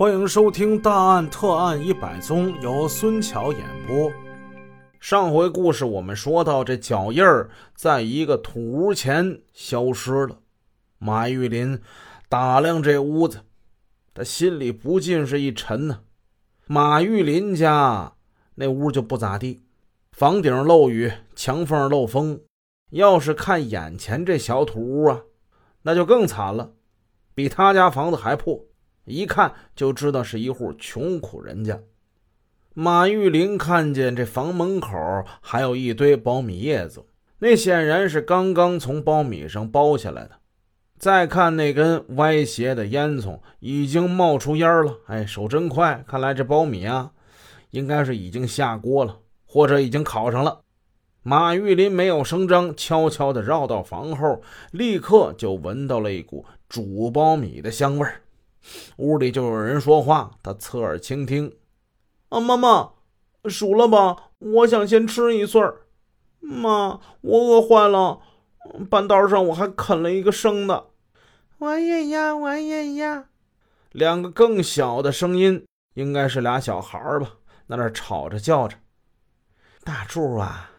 欢迎收听《大案特案一百宗》，由孙桥演播。上回故事我们说到，这脚印儿在一个土屋前消失了。马玉林打量这屋子，他心里不禁是一沉呢。马玉林家那屋就不咋地，房顶漏雨，墙缝漏风。要是看眼前这小土屋啊，那就更惨了，比他家房子还破，一看就知道是一户穷苦人家。马玉林看见这房门口还有一堆苞米叶子，那显然是刚刚从苞米上剥下来的。再看那根歪斜的烟囱，已经冒出烟了。哎，手真快，看来这苞米啊，应该是已经下锅了，或者已经烤上了。马玉林没有声张，悄悄地绕到房后，立刻就闻到了一股煮苞米的香味儿。屋里就有人说话，他侧耳倾听。啊，妈妈，熟了吧？我想先吃一穗儿。妈，我饿坏了。半道上我还啃了一个生的。我也要，我也要。两个更小的声音，应该是俩小孩吧，在那吵着叫着。大柱啊，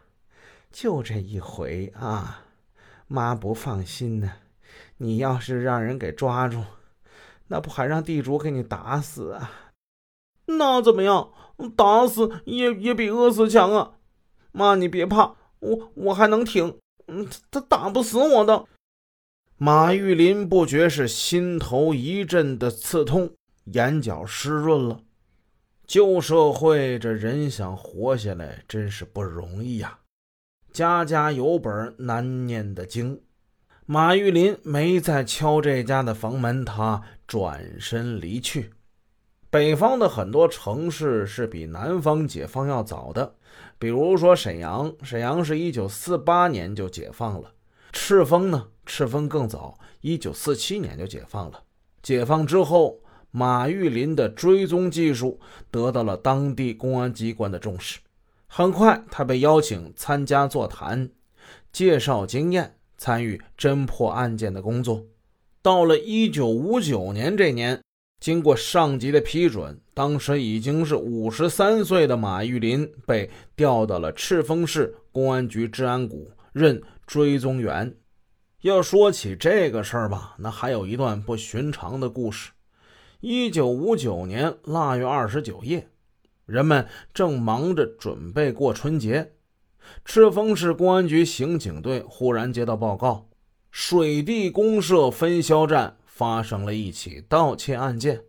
就这一回啊，妈不放心呢。你要是让人给抓住，那不还让地主给你打死啊？那怎么样？打死也也比饿死强啊！妈，你别怕，我我还能挺。嗯，他他打不死我的。马玉林不觉是心头一阵的刺痛，眼角湿润了。旧社会这人想活下来真是不容易呀，家家有本难念的经。马玉林没再敲这家的房门，他转身离去。北方的很多城市是比南方解放要早的，比如说沈阳，沈阳是一九四八年就解放了。赤峰呢，赤峰更早，一九四七年就解放了。解放之后，马玉林的追踪技术得到了当地公安机关的重视。很快，他被邀请参加座谈，介绍经验，参与侦破案件的工作。到了一九五九年这年。经过上级的批准，当时已经是五十三岁的马玉林被调到了赤峰市公安局治安股任追踪员。要说起这个事儿吧，那还有一段不寻常的故事。一九五九年腊月二十九夜，人们正忙着准备过春节，赤峰市公安局刑警队忽然接到报告：水地公社分销站。发生了一起盗窃案件。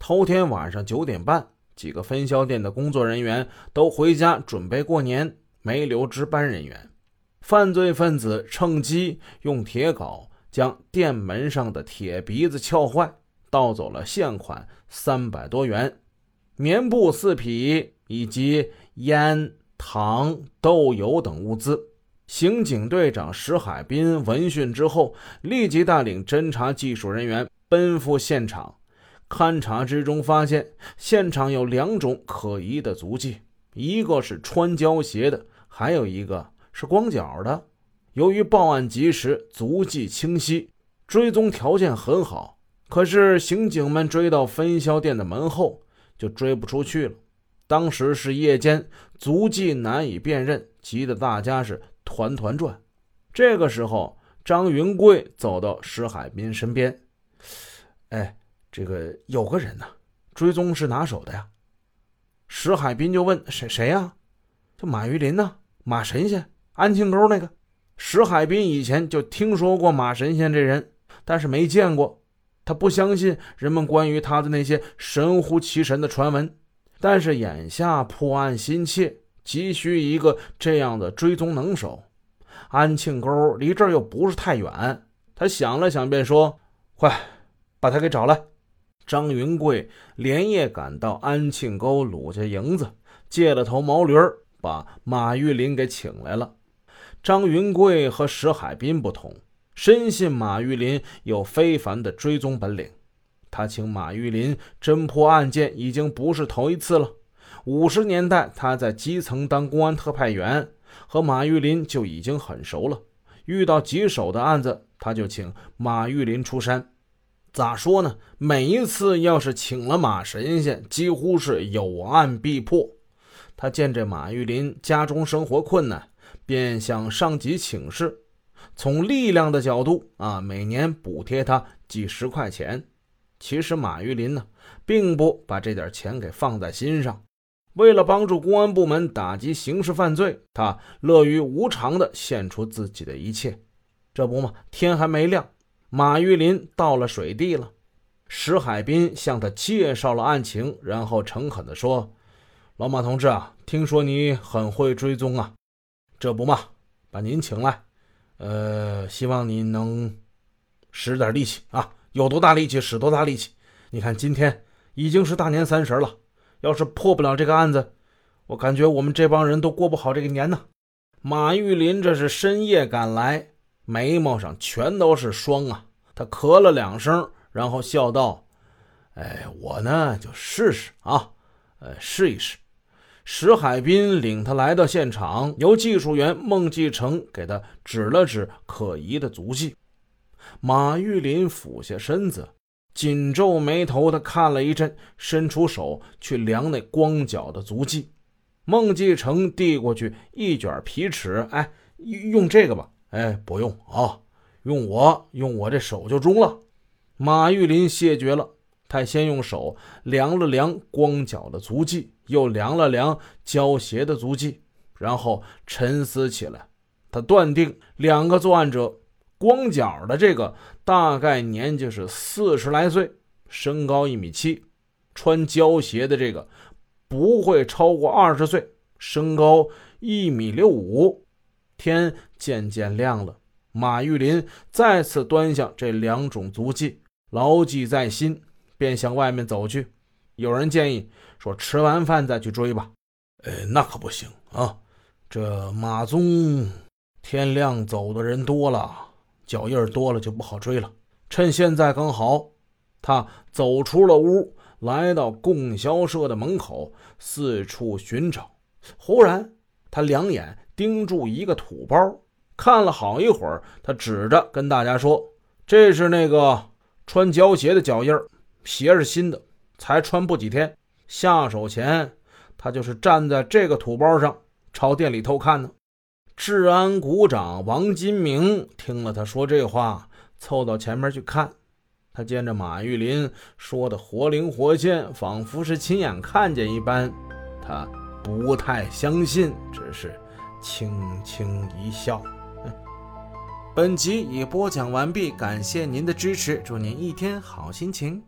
头天晚上九点半，几个分销店的工作人员都回家准备过年，没留值班人员。犯罪分子趁机用铁镐将店门上的铁鼻子撬坏，盗走了现款三百多元、棉布四匹以及烟、糖、豆油等物资。刑警队长石海滨闻讯之后，立即带领侦查技术人员奔赴现场。勘查之中发现，现场有两种可疑的足迹，一个是穿胶鞋的，还有一个是光脚的。由于报案及时，足迹清晰，追踪条件很好。可是刑警们追到分销店的门后，就追不出去了。当时是夜间，足迹难以辨认，急得大家是。团团转，这个时候，张云贵走到石海滨身边。哎，这个有个人呢，追踪是拿手的呀。石海滨就问：“谁谁呀？”就马玉林呢，马神仙，安庆沟那个。石海滨以前就听说过马神仙这人，但是没见过。他不相信人们关于他的那些神乎其神的传闻，但是眼下破案心切。急需一个这样的追踪能手，安庆沟离这儿又不是太远。他想了想，便说：“快，把他给找来。”张云贵连夜赶到安庆沟鲁家营子，借了头毛驴，把马玉林给请来了。张云贵和石海滨不同，深信马玉林有非凡的追踪本领。他请马玉林侦破案件，已经不是头一次了。五十年代，他在基层当公安特派员，和马玉林就已经很熟了。遇到棘手的案子，他就请马玉林出山。咋说呢？每一次要是请了马神仙，几乎是有案必破。他见这马玉林家中生活困难，便向上级请示，从力量的角度啊，每年补贴他几十块钱。其实马玉林呢，并不把这点钱给放在心上。为了帮助公安部门打击刑事犯罪，他乐于无偿地献出自己的一切。这不嘛，天还没亮，马玉林到了水地了。石海滨向他介绍了案情，然后诚恳地说：“老马同志啊，听说你很会追踪啊，这不嘛，把您请来，呃，希望您能使点力气啊，有多大力气使多大力气。你看今天已经是大年三十了。”要是破不了这个案子，我感觉我们这帮人都过不好这个年呢。马玉林这是深夜赶来，眉毛上全都是霜啊。他咳了两声，然后笑道：“哎，我呢就试试啊，呃，试一试。”石海滨领他来到现场，由技术员孟继成给他指了指可疑的足迹。马玉林俯下身子。紧皱眉头，他看了一阵，伸出手去量那光脚的足迹。孟继成递过去一卷皮尺，哎，用这个吧。哎，不用啊，用我用我这手就中了。马玉林谢绝了。他先用手量了量光脚的足迹，又量了量胶鞋的足迹，然后沉思起来。他断定两个作案者。光脚的这个大概年纪是四十来岁，身高一米七；穿胶鞋的这个不会超过二十岁，身高一米六五。天渐渐亮了，马玉林再次端详这两种足迹，牢记在心，便向外面走去。有人建议说：“吃完饭再去追吧。”呃，那可不行啊！这马宗天亮走的人多了。脚印多了就不好追了。趁现在刚好，他走出了屋，来到供销社的门口，四处寻找。忽然，他两眼盯住一个土包，看了好一会儿，他指着跟大家说：“这是那个穿胶鞋的脚印鞋是新的，才穿不几天。下手前，他就是站在这个土包上，朝店里偷看呢。”治安股长王金明听了他说这话，凑到前面去看。他见着马玉林说的活灵活现，仿佛是亲眼看见一般，他不太相信，只是轻轻一笑。本集已播讲完毕，感谢您的支持，祝您一天好心情。